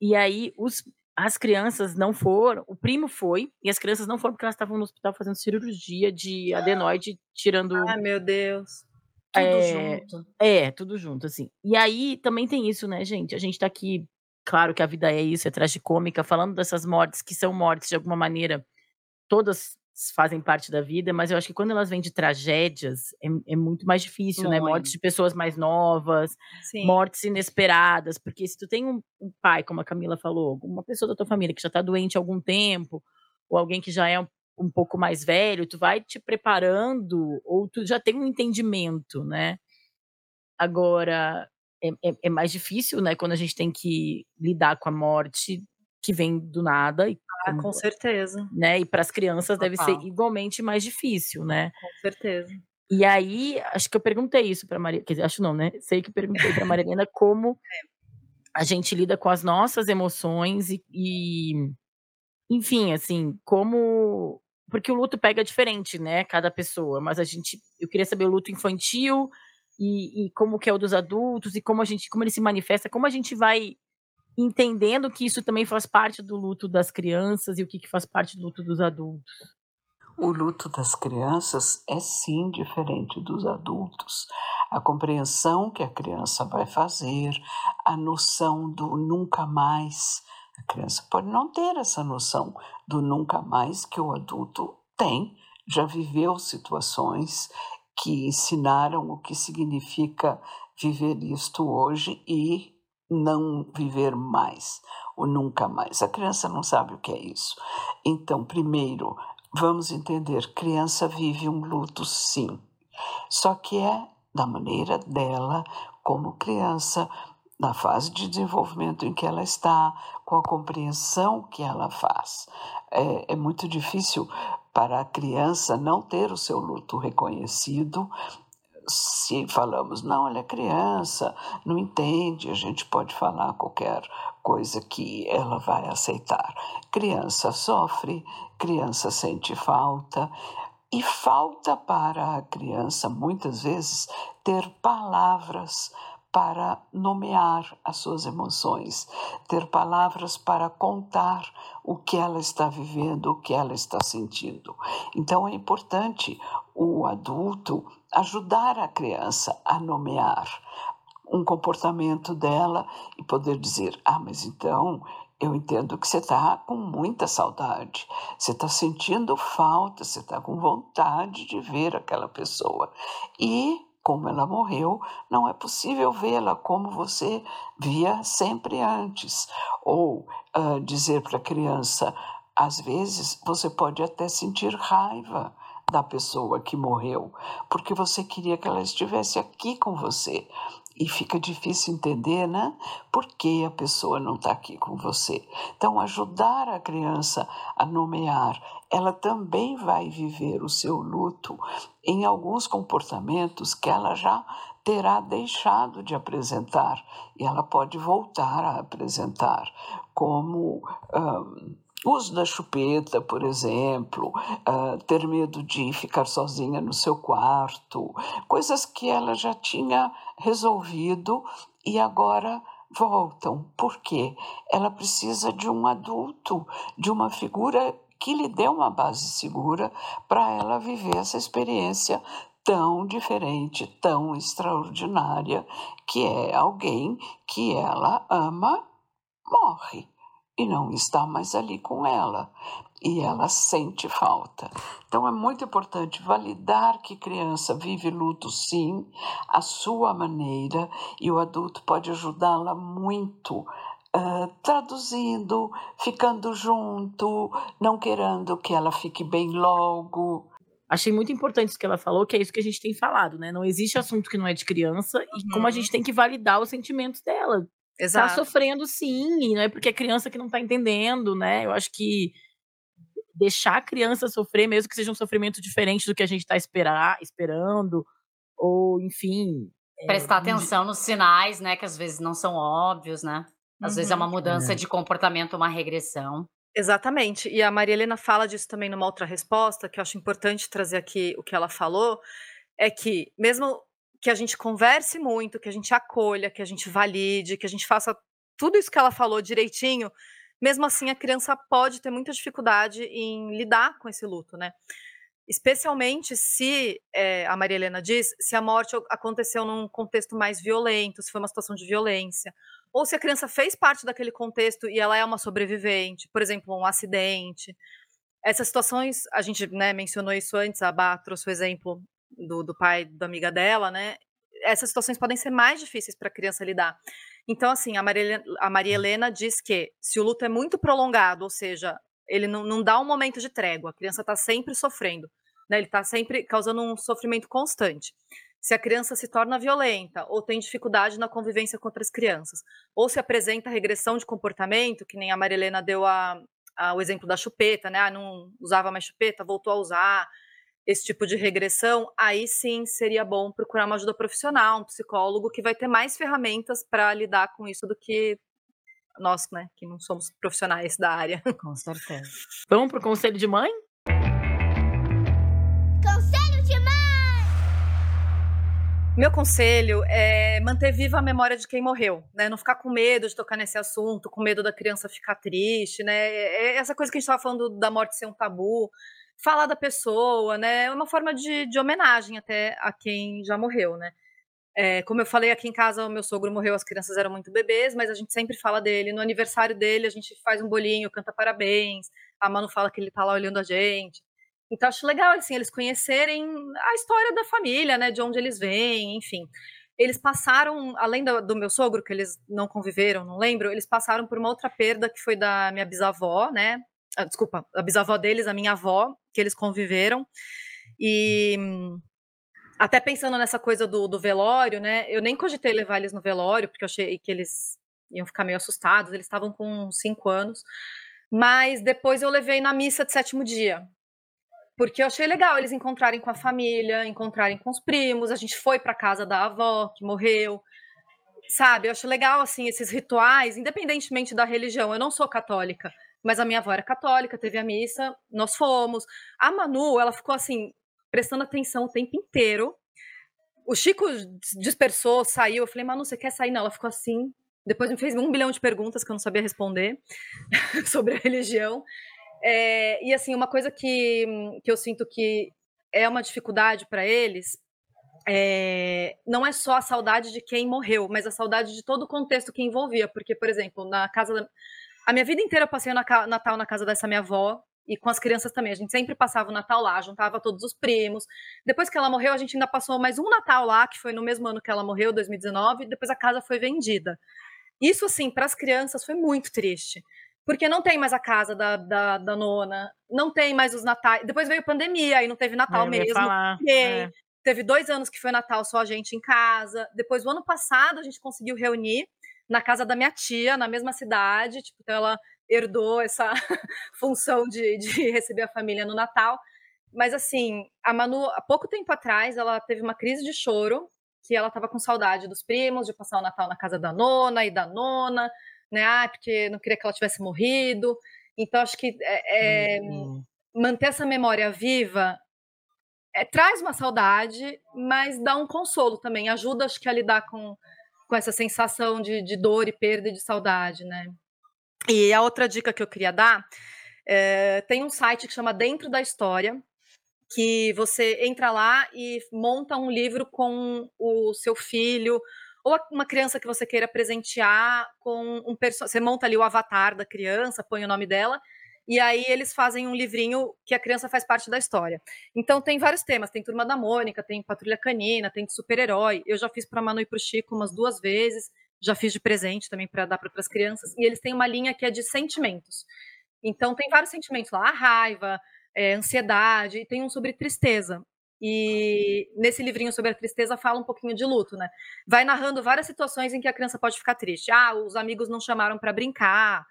e aí, os, as crianças não foram, o primo foi, e as crianças não foram porque elas estavam no hospital fazendo cirurgia de adenoide, tirando. Ai, meu Deus. Tudo é, junto. É, tudo junto, assim. E aí também tem isso, né, gente? A gente tá aqui, claro que a vida é isso, é tragicômica, falando dessas mortes que são mortes de alguma maneira, todas fazem parte da vida, mas eu acho que quando elas vêm de tragédias, é, é muito mais difícil, muito. né? Mortes de pessoas mais novas, Sim. mortes inesperadas, porque se tu tem um, um, pai, como a Camila falou, uma pessoa da tua família que já tá doente há algum tempo, ou alguém que já é um, um pouco mais velho, tu vai te preparando, ou tu já tem um entendimento, né? Agora, é, é, é mais difícil, né, quando a gente tem que lidar com a morte que vem do nada e ah, com certeza. Né? E para as crianças deve ser igualmente mais difícil, né? Com certeza. E aí, acho que eu perguntei isso para Maria, quer dizer, acho não, né? Sei que perguntei para Maria Helena como a gente lida com as nossas emoções e, e, enfim, assim, como porque o luto pega diferente, né? Cada pessoa, mas a gente, eu queria saber o luto infantil e, e como que é o dos adultos e como a gente, como ele se manifesta, como a gente vai entendendo que isso também faz parte do luto das crianças e o que, que faz parte do luto dos adultos. O luto das crianças é sim diferente dos adultos. A compreensão que a criança vai fazer, a noção do nunca mais. A criança pode não ter essa noção do nunca mais que o adulto tem, já viveu situações que ensinaram o que significa viver isto hoje e não viver mais ou nunca mais. A criança não sabe o que é isso. Então, primeiro, vamos entender: criança vive um luto, sim, só que é da maneira dela, como criança, na fase de desenvolvimento em que ela está, com a compreensão que ela faz. É, é muito difícil para a criança não ter o seu luto reconhecido se falamos, não, é criança, não entende, a gente pode falar qualquer coisa que ela vai aceitar. Criança sofre, criança sente falta, e falta para a criança, muitas vezes, ter palavras para nomear as suas emoções, ter palavras para contar o que ela está vivendo, o que ela está sentindo. Então é importante o adulto ajudar a criança a nomear um comportamento dela e poder dizer: ah, mas então eu entendo que você está com muita saudade, você está sentindo falta, você está com vontade de ver aquela pessoa. E, como ela morreu, não é possível vê-la como você via sempre antes. Ou uh, dizer para a criança: às vezes você pode até sentir raiva da pessoa que morreu, porque você queria que ela estivesse aqui com você. E fica difícil entender, né? Por que a pessoa não está aqui com você. Então, ajudar a criança a nomear, ela também vai viver o seu luto em alguns comportamentos que ela já terá deixado de apresentar e ela pode voltar a apresentar, como. Um, uso da chupeta, por exemplo, uh, ter medo de ficar sozinha no seu quarto, coisas que ela já tinha resolvido e agora voltam. Por quê? Ela precisa de um adulto, de uma figura que lhe dê uma base segura para ela viver essa experiência tão diferente, tão extraordinária, que é alguém que ela ama, morre e não está mais ali com ela. E ela sente falta. Então é muito importante validar que criança vive luto sim, a sua maneira, e o adulto pode ajudá-la muito Uh, traduzindo, ficando junto, não querendo que ela fique bem logo. Achei muito importante isso que ela falou, que é isso que a gente tem falado, né? Não existe assunto que não é de criança e como a uhum. gente tem que validar os sentimentos dela. Tá Exato. Tá sofrendo sim, não é porque é criança que não tá entendendo, né? Eu acho que deixar a criança sofrer, mesmo que seja um sofrimento diferente do que a gente tá esperar, esperando, ou enfim, Prestar é, atenção nos sinais, né? Que às vezes não são óbvios, né? Às uhum. vezes é uma uhum. mudança é. de comportamento, uma regressão. Exatamente. E a Maria Helena fala disso também numa outra resposta, que eu acho importante trazer aqui o que ela falou, é que mesmo que a gente converse muito, que a gente acolha, que a gente valide, que a gente faça tudo isso que ela falou direitinho, mesmo assim a criança pode ter muita dificuldade em lidar com esse luto, né? Especialmente se, é, a Maria Helena diz, se a morte aconteceu num contexto mais violento, se foi uma situação de violência, ou se a criança fez parte daquele contexto e ela é uma sobrevivente, por exemplo, um acidente. Essas situações, a gente né, mencionou isso antes, a Bá trouxe o exemplo do, do pai da amiga dela, né? Essas situações podem ser mais difíceis para a criança lidar. Então, assim, a Maria, a Maria Helena diz que se o luto é muito prolongado, ou seja, ele não, não dá um momento de trégua, a criança está sempre sofrendo, né? Ele está sempre causando um sofrimento constante se a criança se torna violenta ou tem dificuldade na convivência com outras crianças, ou se apresenta regressão de comportamento, que nem a Marilena deu a, a, o exemplo da chupeta, né? Ah, não usava mais chupeta, voltou a usar, esse tipo de regressão, aí sim seria bom procurar uma ajuda profissional, um psicólogo que vai ter mais ferramentas para lidar com isso do que nós, né, que não somos profissionais da área. Com certeza. Vamos pro conselho de mãe? Meu conselho é manter viva a memória de quem morreu, né? Não ficar com medo de tocar nesse assunto, com medo da criança ficar triste, né? É essa coisa que a gente estava falando da morte ser um tabu, falar da pessoa, né? É uma forma de, de homenagem até a quem já morreu, né? É, como eu falei aqui em casa, o meu sogro morreu, as crianças eram muito bebês, mas a gente sempre fala dele. No aniversário dele, a gente faz um bolinho, canta parabéns. A Manu fala que ele tá lá olhando a gente. Então acho legal assim eles conhecerem a história da família, né, de onde eles vêm, enfim. Eles passaram, além do, do, meu sogro, que eles não conviveram, não lembro, eles passaram por uma outra perda que foi da minha bisavó, né? Ah, desculpa, a bisavó deles, a minha avó, que eles conviveram. E até pensando nessa coisa do, do velório, né? Eu nem cogitei levar eles no velório, porque eu achei que eles iam ficar meio assustados, eles estavam com cinco anos. Mas depois eu levei na missa de sétimo dia, porque eu achei legal eles encontrarem com a família, encontrarem com os primos. A gente foi para casa da avó que morreu. Sabe, eu acho legal assim esses rituais, independentemente da religião. Eu não sou católica, mas a minha avó era católica, teve a missa, nós fomos. A Manu, ela ficou assim prestando atenção o tempo inteiro. O Chico dispersou, saiu. Eu falei, Manu, você quer sair? Não, ela ficou assim. Depois me fez um bilhão de perguntas que eu não sabia responder sobre a religião. É, e assim, uma coisa que, que eu sinto que é uma dificuldade para eles é, não é só a saudade de quem morreu, mas a saudade de todo o contexto que envolvia. Porque, por exemplo, na casa da... A minha vida inteira eu passei o Natal na casa dessa minha avó, e com as crianças também. A gente sempre passava o Natal lá, juntava todos os primos. Depois que ela morreu, a gente ainda passou mais um Natal lá, que foi no mesmo ano que ela morreu, 2019, e depois a casa foi vendida. Isso, assim, para as crianças foi muito triste porque não tem mais a casa da, da, da, nona, não tem mais os natais. Depois veio pandemia, aí não teve Natal é, mesmo. É. Teve dois anos que foi Natal só a gente em casa. Depois, o ano passado, a gente conseguiu reunir na casa da minha tia, na mesma cidade. Tipo, então ela herdou essa função de, de receber a família no Natal. Mas assim, a Manu, há pouco tempo atrás, ela teve uma crise de choro, que ela estava com saudade dos primos, de passar o Natal na casa da nona e da nona né? Ah, porque não queria que ela tivesse morrido. Então, acho que é, é, uhum. manter essa memória viva é, traz uma saudade, mas dá um consolo também. Ajuda, acho que, a lidar com, com essa sensação de, de dor e perda e de saudade, né? E a outra dica que eu queria dar é, tem um site que chama Dentro da História, que você entra lá e monta um livro com o seu filho ou uma criança que você queira presentear com um personagem. Você monta ali o avatar da criança, põe o nome dela, e aí eles fazem um livrinho que a criança faz parte da história. Então tem vários temas, tem Turma da Mônica, tem Patrulha Canina, tem super-herói. Eu já fiz para Manu e para o Chico umas duas vezes, já fiz de presente também para dar para outras crianças. E eles têm uma linha que é de sentimentos. Então tem vários sentimentos lá, a raiva, é, ansiedade, e tem um sobre tristeza. E nesse livrinho sobre a tristeza fala um pouquinho de luto, né? Vai narrando várias situações em que a criança pode ficar triste. Ah, os amigos não chamaram para brincar,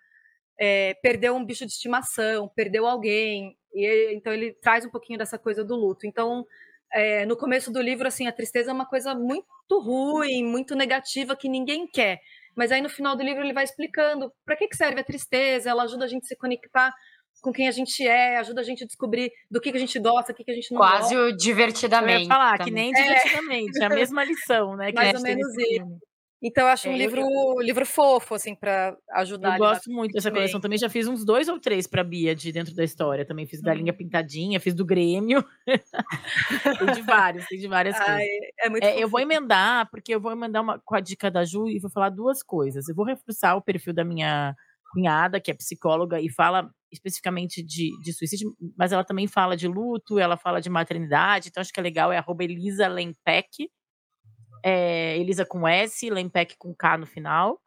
é, perdeu um bicho de estimação, perdeu alguém. E então ele traz um pouquinho dessa coisa do luto. Então é, no começo do livro, assim, a tristeza é uma coisa muito ruim, muito negativa, que ninguém quer. Mas aí no final do livro ele vai explicando para que, que serve a tristeza, ela ajuda a gente a se conectar com quem a gente é, ajuda a gente a descobrir do que, que a gente gosta, o que, que a gente não Quase gosta. Quase o divertidamente. Eu ia falar, também. que nem divertidamente, é a mesma lição, né? Mais ou menos isso. Então, eu acho é, um livro, eu... livro fofo, assim, para ajudar. Eu gosto muito dessa coleção. Também já fiz uns dois ou três para Bia de dentro da história. Também fiz Galinha hum. Pintadinha, fiz do Grêmio. tem de vários, tem de várias Ai, coisas. É muito é, eu vou emendar, porque eu vou emendar uma, com a dica da Ju e vou falar duas coisas. Eu vou reforçar o perfil da minha cunhada, que é psicóloga, e fala especificamente de, de suicídio, mas ela também fala de luto, ela fala de maternidade, então acho que é legal, é arroba Elisa Lempec, é, Elisa com S, Lempec com K no final.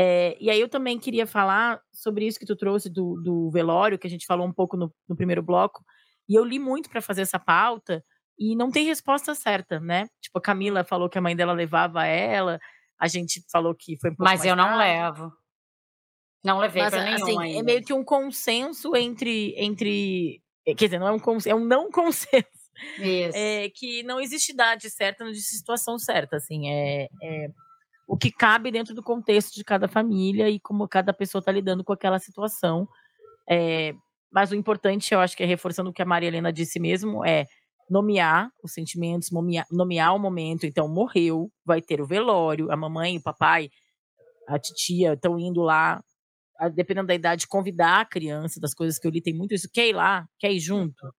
É, e aí eu também queria falar sobre isso que tu trouxe do, do velório, que a gente falou um pouco no, no primeiro bloco. E eu li muito para fazer essa pauta e não tem resposta certa, né? Tipo, a Camila falou que a mãe dela levava ela, a gente falou que foi um pouco Mas eu não levo. Não levei Mas, pra nenhum assim, ainda. É meio que um consenso entre, entre. Quer dizer, não é um, é um não consenso é, que não existe idade certa, não existe situação certa, assim, é, é, o que cabe dentro do contexto de cada família e como cada pessoa está lidando com aquela situação. É, mas o importante, eu acho que é reforçando o que a Maria Helena disse mesmo, é nomear os sentimentos, nomear, nomear o momento. Então, morreu, vai ter o velório, a mamãe, o papai, a titia estão indo lá, dependendo da idade, convidar a criança, das coisas que eu li, tem muito isso, quer ir lá, quer ir junto.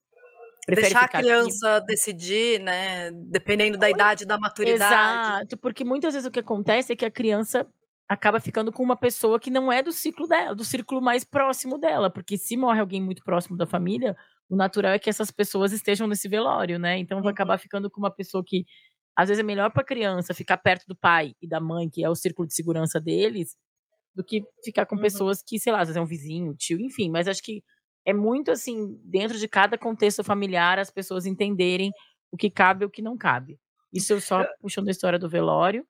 Deixar a criança aqui. decidir, né? Dependendo da idade, da maturidade. Exato, porque muitas vezes o que acontece é que a criança acaba ficando com uma pessoa que não é do ciclo dela, do círculo mais próximo dela, porque se morre alguém muito próximo da família, o natural é que essas pessoas estejam nesse velório, né? Então vai acabar uhum. ficando com uma pessoa que às vezes é melhor para a criança ficar perto do pai e da mãe, que é o círculo de segurança deles, do que ficar com uhum. pessoas que, sei lá, às vezes é um vizinho, tio, enfim, mas acho que é muito assim, dentro de cada contexto familiar, as pessoas entenderem o que cabe e o que não cabe. Isso eu só puxando a história do velório.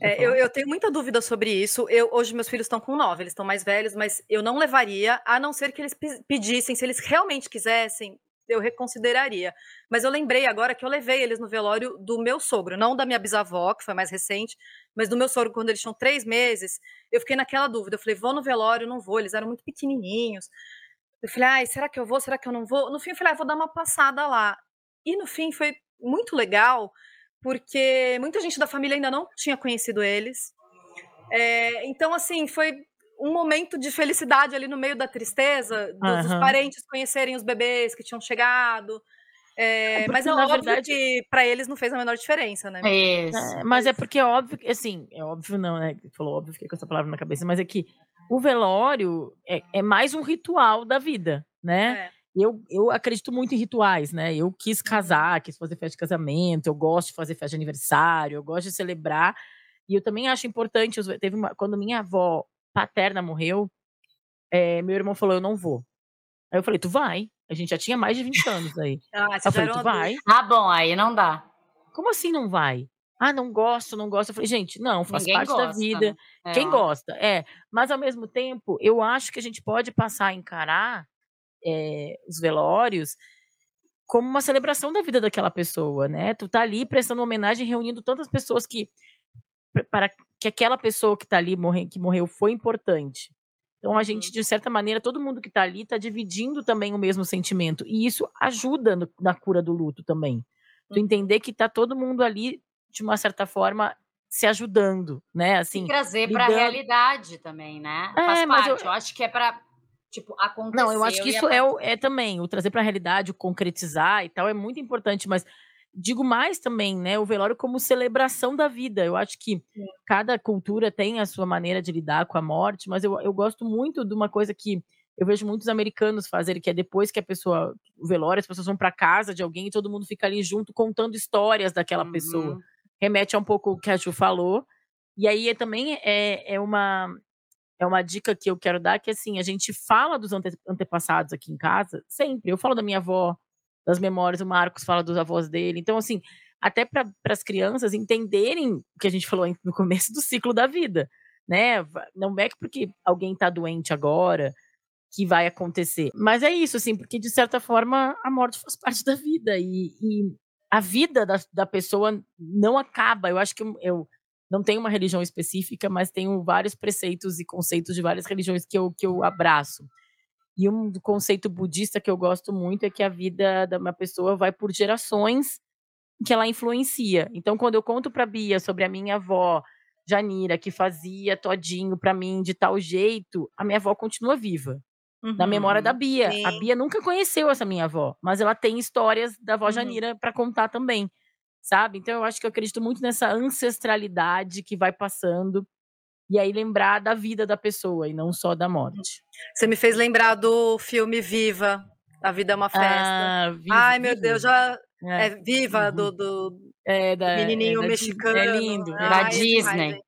É, eu, eu, tenho muita dúvida sobre isso. Eu, hoje meus filhos estão com nove, eles estão mais velhos, mas eu não levaria, a não ser que eles pedissem, se eles realmente quisessem, eu reconsideraria. Mas eu lembrei agora que eu levei eles no velório do meu sogro, não da minha bisavó, que foi mais recente, mas do meu sogro, quando eles tinham três meses. Eu fiquei naquela dúvida. Eu falei, vou no velório, não vou. Eles eram muito pequenininhos. Eu falei, ai, será que eu vou? Será que eu não vou? No fim, eu falei, ah, vou dar uma passada lá. E no fim foi muito legal, porque muita gente da família ainda não tinha conhecido eles. É, então, assim, foi um momento de felicidade ali no meio da tristeza, dos uhum. parentes conhecerem os bebês que tinham chegado. É, é mas é óbvio verdade... que para eles não fez a menor diferença, né? É, mas é porque é óbvio, assim, é óbvio não, né? Falou óbvio, fiquei com essa palavra na cabeça, mas é que o velório é, é mais um ritual da vida, né? É. Eu, eu acredito muito em rituais, né? Eu quis casar, quis fazer festa de casamento, eu gosto de fazer festa de aniversário, eu gosto de celebrar. E eu também acho importante, teve uma, quando minha avó paterna morreu, é, meu irmão falou, eu não vou. Aí eu falei, tu vai. A gente já tinha mais de 20 anos aí. ah, eu falei, tu vai. Ah, bom, aí não dá. Como assim não vai? Ah, não gosto, não gosto. Eu falei, gente, não, faz Ninguém parte gosta, da vida. Né? Quem gosta, é. Mas ao mesmo tempo, eu acho que a gente pode passar a encarar é, os velórios como uma celebração da vida daquela pessoa, né? Tu tá ali prestando homenagem, reunindo tantas pessoas que para que aquela pessoa que tá ali morre, que morreu foi importante. Então a gente, uhum. de certa maneira, todo mundo que está ali está dividindo também o mesmo sentimento. E isso ajuda no, na cura do luto também. Tu uhum. entender que está todo mundo ali de uma certa forma, se ajudando, né? Assim, e trazer para a realidade também, né? É, Faz parte. Eu... eu... acho que é para tipo acontecer. Não, eu acho que isso é, o, é também o trazer para a realidade, o concretizar e tal é muito importante, mas digo mais também, né? O velório como celebração da vida. Eu acho que Sim. cada cultura tem a sua maneira de lidar com a morte, mas eu, eu gosto muito de uma coisa que eu vejo muitos americanos fazerem, que é depois que a pessoa, o velório, as pessoas vão para casa de alguém e todo mundo fica ali junto contando histórias daquela uhum. pessoa remete a um pouco o que a Ju falou. E aí é, também é, é, uma, é uma dica que eu quero dar, que assim, a gente fala dos ante, antepassados aqui em casa, sempre. Eu falo da minha avó, das memórias, o Marcos fala dos avós dele. Então, assim, até para as crianças entenderem o que a gente falou no começo do ciclo da vida, né? Não é que porque alguém está doente agora que vai acontecer. Mas é isso, assim, porque de certa forma a morte faz parte da vida e, e a vida da, da pessoa não acaba. Eu acho que eu, não tenho uma religião específica, mas tenho vários preceitos e conceitos de várias religiões que eu, que eu abraço. E um conceito budista que eu gosto muito é que a vida de uma pessoa vai por gerações que ela influencia. Então, quando eu conto para Bia sobre a minha avó, Janira, que fazia todinho para mim de tal jeito, a minha avó continua viva. Uhum, na memória da Bia. Sim. A Bia nunca conheceu essa minha avó, mas ela tem histórias da avó uhum. Janira para contar também, sabe? Então eu acho que eu acredito muito nessa ancestralidade que vai passando e aí lembrar da vida da pessoa e não só da morte. Você me fez lembrar do filme Viva, A Vida é uma Festa. Ah, viva, Ai, meu viva. Deus, já é, é Viva uhum. do, do, é, da, menininho é mexicano. É lindo. É da Disney.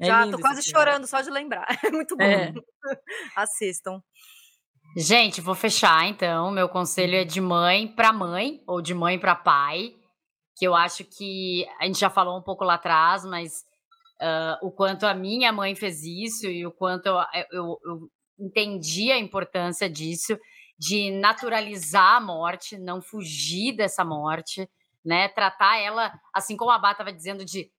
Já tô quase chorando só de lembrar. É muito bom. É. Assistam. Gente, vou fechar então. Meu conselho é de mãe para mãe ou de mãe para pai, que eu acho que a gente já falou um pouco lá atrás, mas uh, o quanto a minha mãe fez isso e o quanto eu, eu, eu entendi a importância disso, de naturalizar a morte, não fugir dessa morte, né? Tratar ela, assim como a Bá estava dizendo, de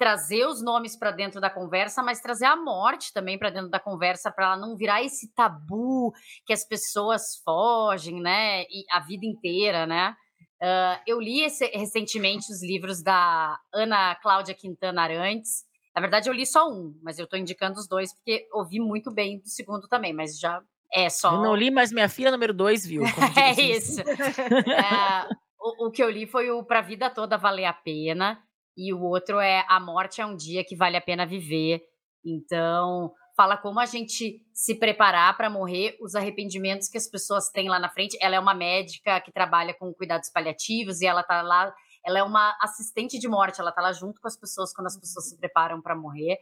trazer os nomes para dentro da conversa, mas trazer a morte também para dentro da conversa, para ela não virar esse tabu que as pessoas fogem, né? E a vida inteira, né? Uh, eu li esse, recentemente os livros da Ana Cláudia Quintana Arantes. Na verdade, eu li só um, mas eu estou indicando os dois porque ouvi muito bem do segundo também, mas já é só. Eu não li, mas minha filha número dois viu. é isso. é, o, o que eu li foi o Pra Vida Toda Valer a Pena e o outro é A Morte é um Dia que Vale a Pena Viver. Então, fala como a gente se preparar para morrer, os arrependimentos que as pessoas têm lá na frente. Ela é uma médica que trabalha com cuidados paliativos e ela tá lá, ela é uma assistente de morte, ela tá lá junto com as pessoas quando as pessoas se preparam para morrer.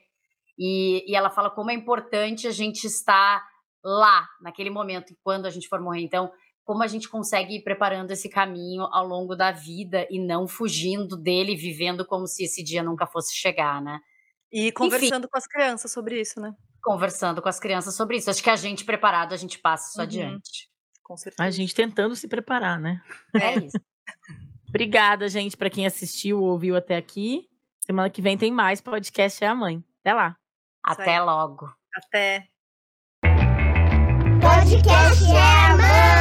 E, e ela fala como é importante a gente estar lá, naquele momento, quando a gente for morrer. Então, como a gente consegue ir preparando esse caminho ao longo da vida e não fugindo dele, vivendo como se esse dia nunca fosse chegar, né? E conversando Enfim, com as crianças sobre isso, né? Conversando com as crianças sobre isso. Acho que a gente preparado, a gente passa isso uhum. adiante. Com certeza. A gente tentando se preparar, né? É isso. Obrigada, gente, para quem assistiu ou ouviu até aqui. Semana que vem tem mais podcast É a Mãe. Até lá. Até logo. Até. Podcast É a Mãe.